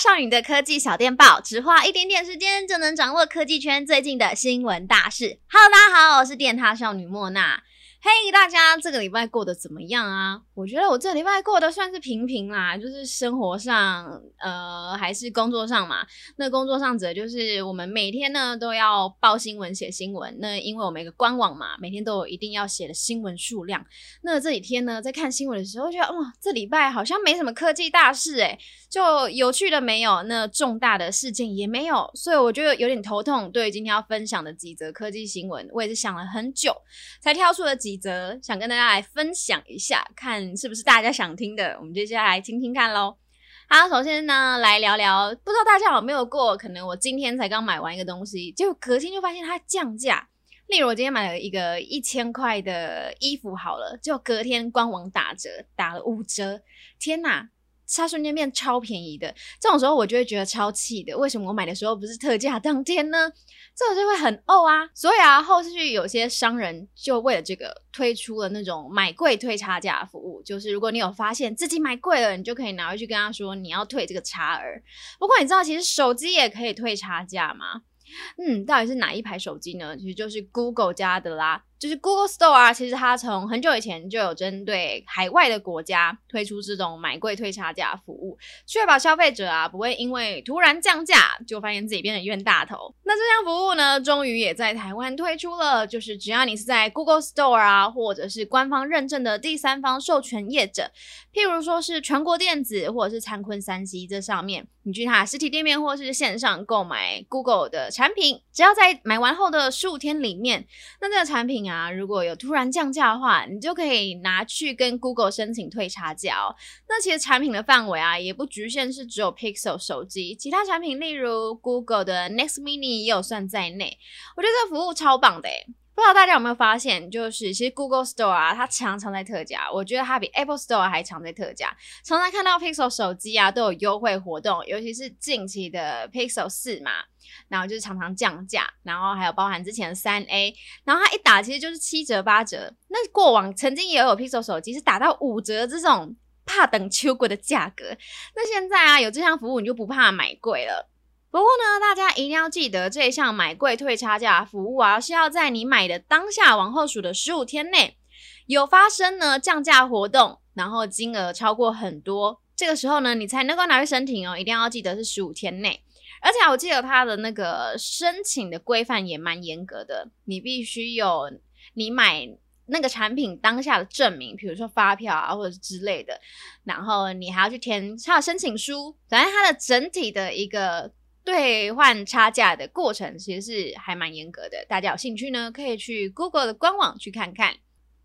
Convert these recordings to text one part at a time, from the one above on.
少女的科技小电报，只花一点点时间就能掌握科技圈最近的新闻大事。Hello，大家好，我是电踏少女莫娜。嘿大家这个礼拜过得怎么样啊？我觉得我这礼拜过得算是平平啦，就是生活上，呃，还是工作上嘛。那工作上指的就是我们每天呢都要报新闻、写新闻。那因为我们一个官网嘛，每天都有一定要写的新闻数量。那这几天呢，在看新闻的时候，觉得哇，这礼拜好像没什么科技大事诶，就有趣的没有，那重大的事件也没有，所以我觉得有点头痛。对今天要分享的几则科技新闻，我也是想了很久才挑出了。几则想跟大家来分享一下，看是不是大家想听的，我们接下来听听看喽。好，首先呢，来聊聊，不知道大家有没有过，可能我今天才刚买完一个东西，就隔天就发现它降价。例如我今天买了一个一千块的衣服，好了，就隔天官网打折，打了五折，天哪！它瞬间变超便宜的，这种时候我就会觉得超气的。为什么我买的时候不是特价当天呢？这种就会很怄啊。所以啊，后续有些商人就为了这个推出了那种买贵退差价服务，就是如果你有发现自己买贵了，你就可以拿回去跟他说你要退这个差额。不过你知道其实手机也可以退差价吗？嗯，到底是哪一排手机呢？其实就是 Google 家的啦。就是 Google Store 啊，其实它从很久以前就有针对海外的国家推出这种买贵退差价服务，确保消费者啊不会因为突然降价就发现自己变成冤大头。那这项服务呢，终于也在台湾推出了，就是只要你是在 Google Store 啊，或者是官方认证的第三方授权业者，譬如说是全国电子或者是灿坤三 C 这上面，你去它实体店面或是线上购买 Google 的产品，只要在买完后的十五天里面，那这个产品。啊，如果有突然降价的话，你就可以拿去跟 Google 申请退差价哦。那其实产品的范围啊，也不局限是只有 Pixel 手机，其他产品例如 Google 的 Next Mini 也有算在内。我觉得这个服务超棒的诶。不知道大家有没有发现，就是其实 Google Store 啊，它常常在特价。我觉得它比 Apple Store 还常在特价。常常看到 Pixel 手机啊都有优惠活动，尤其是近期的 Pixel 四嘛，然后就是常常降价，然后还有包含之前的三 A，然后它一打其实就是七折八折。那过往曾经也有 Pixel 手机是打到五折这种怕等秋贵的价格。那现在啊有这项服务，你就不怕买贵了。不过呢，大家一定要记得，这一项买贵退差价服务啊，是要在你买的当下往后数的十五天内有发生呢降价活动，然后金额超过很多，这个时候呢，你才能够拿去申请哦。一定要记得是十五天内，而且我记得它的那个申请的规范也蛮严格的，你必须有你买那个产品当下的证明，比如说发票啊或者是之类的，然后你还要去填它的申请书，反正它的整体的一个。兑换差价的过程其实是还蛮严格的，大家有兴趣呢，可以去 Google 的官网去看看。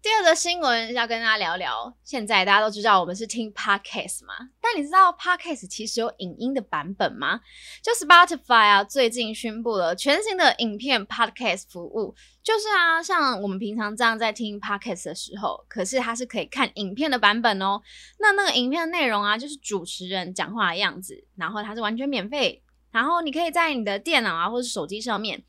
第二个新闻要跟大家聊聊，现在大家都知道我们是听 Podcast 嘛，但你知道 Podcast 其实有影音的版本吗？就 Spotify 啊，最近宣布了全新的影片 Podcast 服务，就是啊，像我们平常这样在听 Podcast 的时候，可是它是可以看影片的版本哦。那那个影片的内容啊，就是主持人讲话的样子，然后它是完全免费。然后你可以在你的电脑啊，或是手机上面，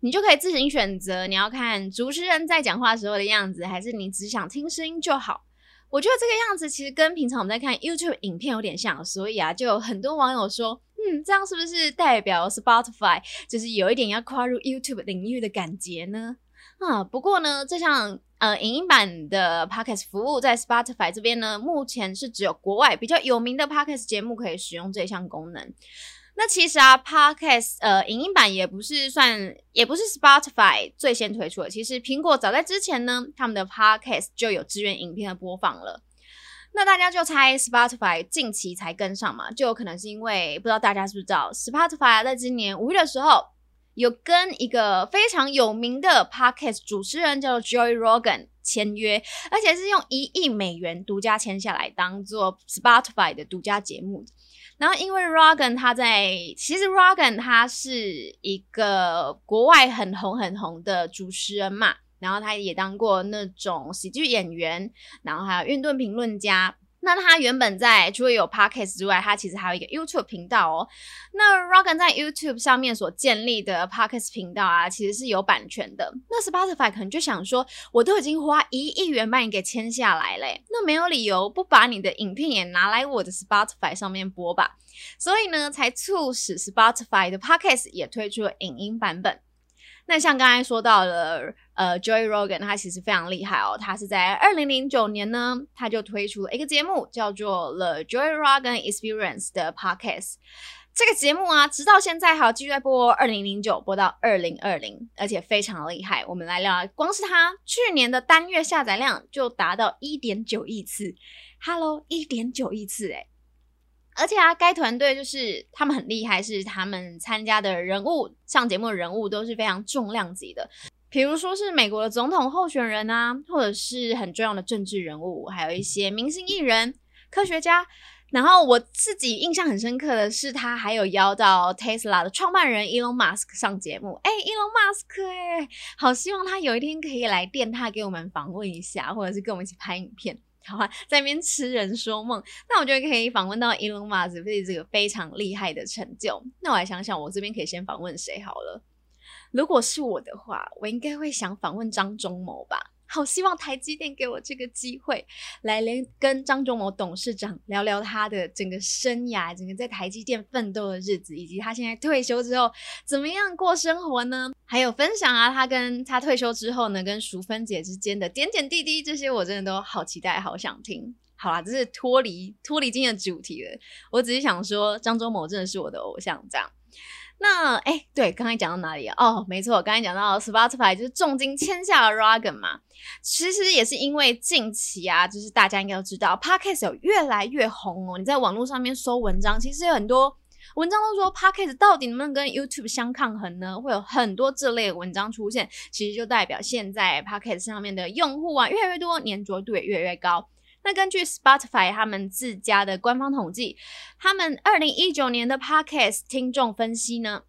你就可以自行选择你要看主持人在讲话时候的样子，还是你只想听声音就好。我觉得这个样子其实跟平常我们在看 YouTube 影片有点像，所以啊，就有很多网友说，嗯，这样是不是代表 Spotify 就是有一点要跨入 YouTube 领域的感觉呢？啊，不过呢，这项呃影音版的 Podcast 服务在 Spotify 这边呢，目前是只有国外比较有名的 Podcast 节目可以使用这项功能。那其实啊，Podcast 呃，影音版也不是算，也不是 Spotify 最先推出的。其实苹果早在之前呢，他们的 Podcast 就有支援影片的播放了。那大家就猜 Spotify 近期才跟上嘛，就有可能是因为不知道大家是不是知道，Spotify 在今年五月的时候有跟一个非常有名的 Podcast 主持人叫做 Joey Rogan 签约，而且是用一亿美元独家签下来，当做 Spotify 的独家节目。然后，因为 Rogan 他在，其实 Rogan 他是一个国外很红很红的主持人嘛，然后他也当过那种喜剧演员，然后还有运动评论家。那他原本在除了有 Podcast 之外，他其实还有一个 YouTube 频道哦。那 Rogan 在 YouTube 上面所建立的 Podcast 频道啊，其实是有版权的。那 Spotify 可能就想说，我都已经花一亿元把你给签下来嘞，那没有理由不把你的影片也拿来我的 Spotify 上面播吧？所以呢，才促使 Spotify 的 Podcast 也推出了影音版本。那像刚才说到了，呃，Joy Rogan 他其实非常厉害哦，他是在二零零九年呢，他就推出了一个节目，叫做 The Joy Rogan Experience 的 Podcast。这个节目啊，直到现在还继续在播，二零零九播到二零二零，而且非常厉害。我们来聊，光是他去年的单月下载量就达到一点九亿次，Hello，一点九亿次，诶而且啊，该团队就是他们很厉害，是他们参加的人物上节目的人物都是非常重量级的，比如说是美国的总统候选人啊，或者是很重要的政治人物，还有一些明星艺人、科学家。然后我自己印象很深刻的是，他还有邀到 Tesla 的创办人 Elon Musk 上节目。哎，Elon Musk，哎，好希望他有一天可以来电他给我们访问一下，或者是跟我们一起拍影片。好啊，在那边痴人说梦。那我觉得可以访问到 Elon Musk，这个非常厉害的成就。那我来想想，我这边可以先访问谁好了。如果是我的话，我应该会想访问张忠谋吧。好希望台积电给我这个机会，来连跟张忠谋董事长聊聊他的整个生涯，整个在台积电奋斗的日子，以及他现在退休之后怎么样过生活呢？还有分享啊，他跟他退休之后呢，跟淑芬姐之间的点点滴滴，这些我真的都好期待，好想听。好啦，这是脱离脱离今天的主题了，我只是想说，张忠谋真的是我的偶像，这样。那哎，对，刚才讲到哪里啊？哦，没错，刚才讲到 Spotify 就是重金签下了 Rogan 嘛。其实也是因为近期啊，就是大家应该都知道，Podcast 有越来越红哦。你在网络上面搜文章，其实有很多文章都说 Podcast 到底能不能跟 YouTube 相抗衡呢？会有很多这类文章出现，其实就代表现在 Podcast 上面的用户啊越来越多，黏着度也越来越高。那根据 Spotify 他们自家的官方统计，他们二零一九年的 Podcast 听众分析呢，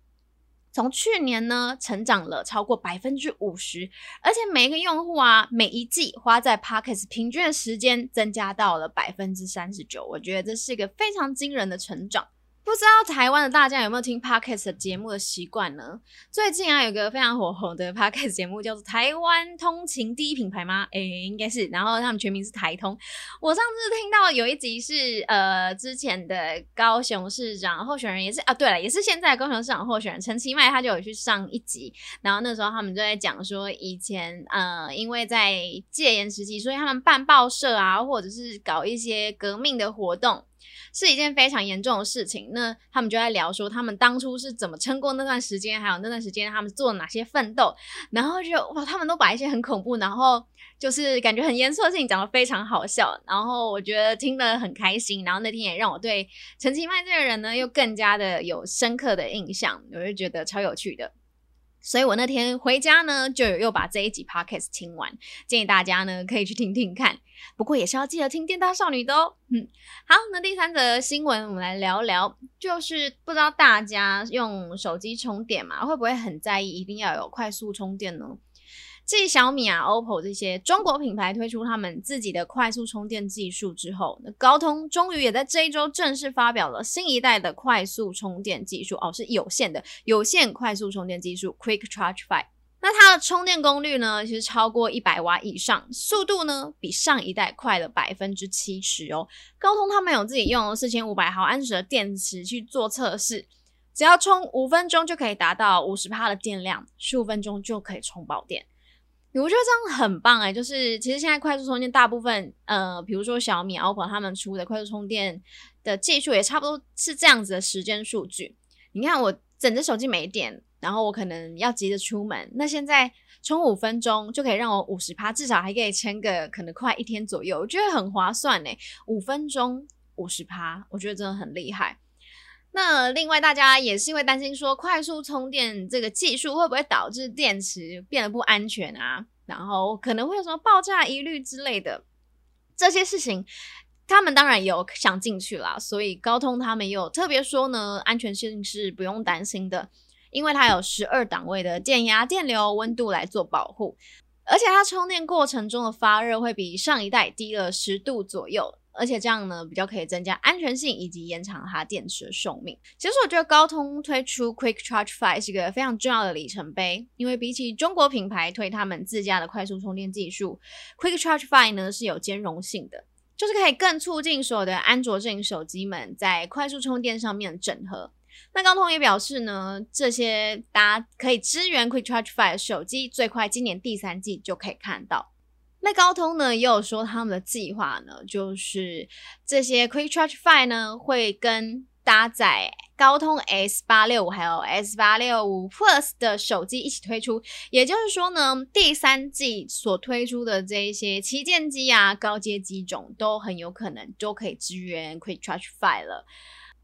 从去年呢成长了超过百分之五十，而且每一个用户啊，每一季花在 Podcast 平均的时间增加到了百分之三十九，我觉得这是一个非常惊人的成长。不知道台湾的大家有没有听 Podcast 节目的习惯呢？最近啊，有个非常火红的 Podcast 节目叫做《台湾通勤第一品牌》吗？诶，应该是。然后他们全名是台通。我上次听到有一集是呃之前的高雄市长候选人也是啊，对了，也是现在高雄市长候选人陈其迈，他就有去上一集。然后那时候他们就在讲说，以前呃因为在戒严时期，所以他们办报社啊，或者是搞一些革命的活动。是一件非常严重的事情。那他们就在聊说，他们当初是怎么撑过那段时间，还有那段时间他们做了哪些奋斗。然后就哇，他们都把一些很恐怖，然后就是感觉很严肃的事情讲得非常好笑。然后我觉得听得很开心。然后那天也让我对陈其迈这个人呢，又更加的有深刻的印象。我就觉得超有趣的。所以我那天回家呢，就又把这一集 podcast 听完，建议大家呢可以去听听看。不过也是要记得听电大少女的哦。嗯，好，那第三则新闻我们来聊聊，就是不知道大家用手机充电嘛，会不会很在意一定要有快速充电呢？继小米啊、OPPO 这些中国品牌推出他们自己的快速充电技术之后，那高通终于也在这一周正式发表了新一代的快速充电技术哦，是有线的有线快速充电技术 Quick Charge Five。那它的充电功率呢，其实超过一百瓦以上，速度呢比上一代快了百分之七十哦。高通他们有自己用四千五百毫安时的电池去做测试，只要充五分钟就可以达到五十帕的电量，十五分钟就可以充饱电。我觉得这样很棒哎，就是其实现在快速充电大部分，呃，比如说小米、OPPO 他们出的快速充电的技术也差不多是这样子的时间数据。你看我整只手机没电，然后我可能要急着出门，那现在充五分钟就可以让我五十趴，至少还可以撑个可能快一天左右，我觉得很划算哎，五分钟五十趴，我觉得真的很厉害。那另外，大家也是因为担心说，快速充电这个技术会不会导致电池变得不安全啊？然后可能会有什么爆炸疑虑之类的这些事情，他们当然有想进去啦。所以高通他们也有特别说呢，安全性是不用担心的，因为它有十二档位的电压、电流、温度来做保护，而且它充电过程中的发热会比上一代低了十度左右。而且这样呢，比较可以增加安全性以及延长它电池的寿命。其实我觉得高通推出 Quick Charge Five 是一个非常重要的里程碑，因为比起中国品牌推他们自家的快速充电技术，Quick Charge Five 呢是有兼容性的，就是可以更促进所有的安卓阵营手机们在快速充电上面的整合。那高通也表示呢，这些大家可以支援 Quick Charge 5的手机，最快今年第三季就可以看到。那高通呢也有说他们的计划呢，就是这些 Quick Charge Five 呢会跟搭载高通 S 八六五还有 S 八六五 Plus 的手机一起推出，也就是说呢，第三季所推出的这一些旗舰机啊、高阶机种都很有可能都可以支援 Quick Charge Five 了。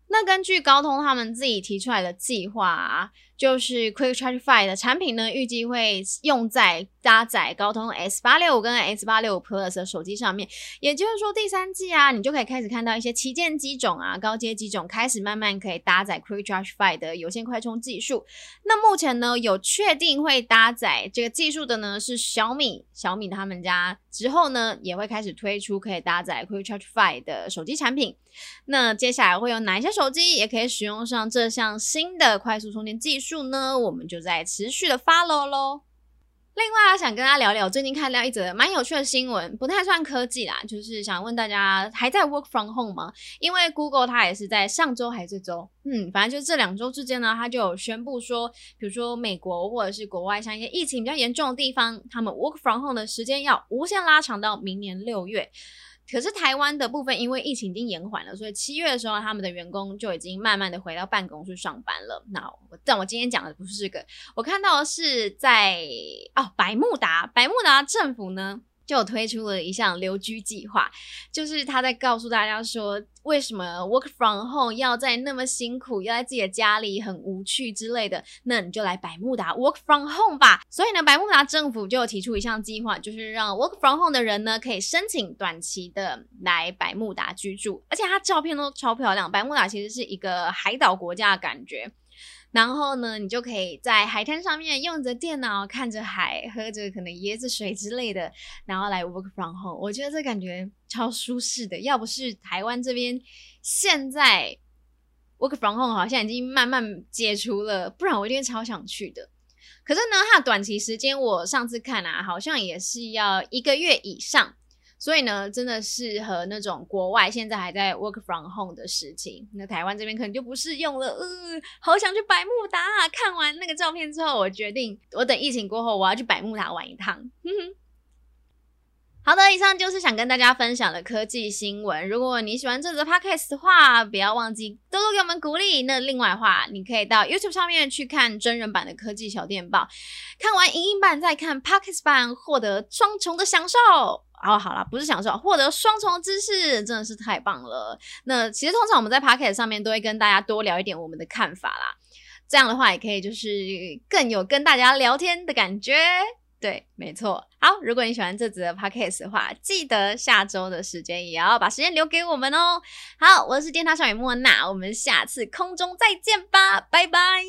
那根据高通他们自己提出来的计划啊，就是 Quick Charge 5的产品呢，预计会用在搭载高通 S 八六五跟 S 八六五 Plus 的手机上面。也就是说，第三季啊，你就可以开始看到一些旗舰机种啊、高阶机种开始慢慢可以搭载 Quick Charge 5的有线快充技术。那目前呢，有确定会搭载这个技术的呢，是小米，小米他们家之后呢，也会开始推出可以搭载 Quick Charge 5的手机产品。那接下来会有哪些手机也可以使用上这项新的快速充电技术数呢？我们就在持续的 follow 喽。另外，想跟大家聊聊最近看到一则蛮有趣的新闻，不太算科技啦，就是想问大家还在 work from home 吗？因为 Google 它也是在上周还是这周，嗯，反正就是这两周之间呢，它就有宣布说，比如说美国或者是国外像一些疫情比较严重的地方，他们 work from home 的时间要无限拉长到明年六月。可是台湾的部分，因为疫情已经延缓了，所以七月的时候，他们的员工就已经慢慢的回到办公室上班了。那我但我今天讲的不是这个，我看到的是在哦百慕达，百慕达政府呢。就推出了一项留居计划，就是他在告诉大家说，为什么 work from home 要在那么辛苦，要在自己的家里很无趣之类的，那你就来百慕达 work from home 吧。所以呢，百慕达政府就提出一项计划，就是让 work from home 的人呢，可以申请短期的来百慕达居住，而且他照片都超漂亮。百慕达其实是一个海岛国家的感觉。然后呢，你就可以在海滩上面用着电脑，看着海，喝着可能椰子水之类的，然后来 work from home。我觉得这感觉超舒适的。要不是台湾这边现在 work from home 好像已经慢慢解除了，不然我一定超想去的。可是呢，它的短期时间我上次看啊，好像也是要一个月以上。所以呢，真的适合那种国外现在还在 work from home 的事情。那台湾这边可能就不适用了。呃，好想去百慕达！看完那个照片之后，我决定，我等疫情过后，我要去百慕达玩一趟。哼哼。好的，以上就是想跟大家分享的科技新闻。如果你喜欢这则 podcast 的话，不要忘记多多给我们鼓励。那另外的话，你可以到 YouTube 上面去看真人版的科技小电报，看完影音版再看 podcast 版，获得双重的享受。好，好啦，不是享受，获得双重知识，真的是太棒了。那其实通常我们在 podcast 上面都会跟大家多聊一点我们的看法啦，这样的话也可以就是更有跟大家聊天的感觉。对，没错。好，如果你喜欢这则 podcast 的话，记得下周的时间也要把时间留给我们哦。好，我是电塔少女莫娜，我们下次空中再见吧，拜拜。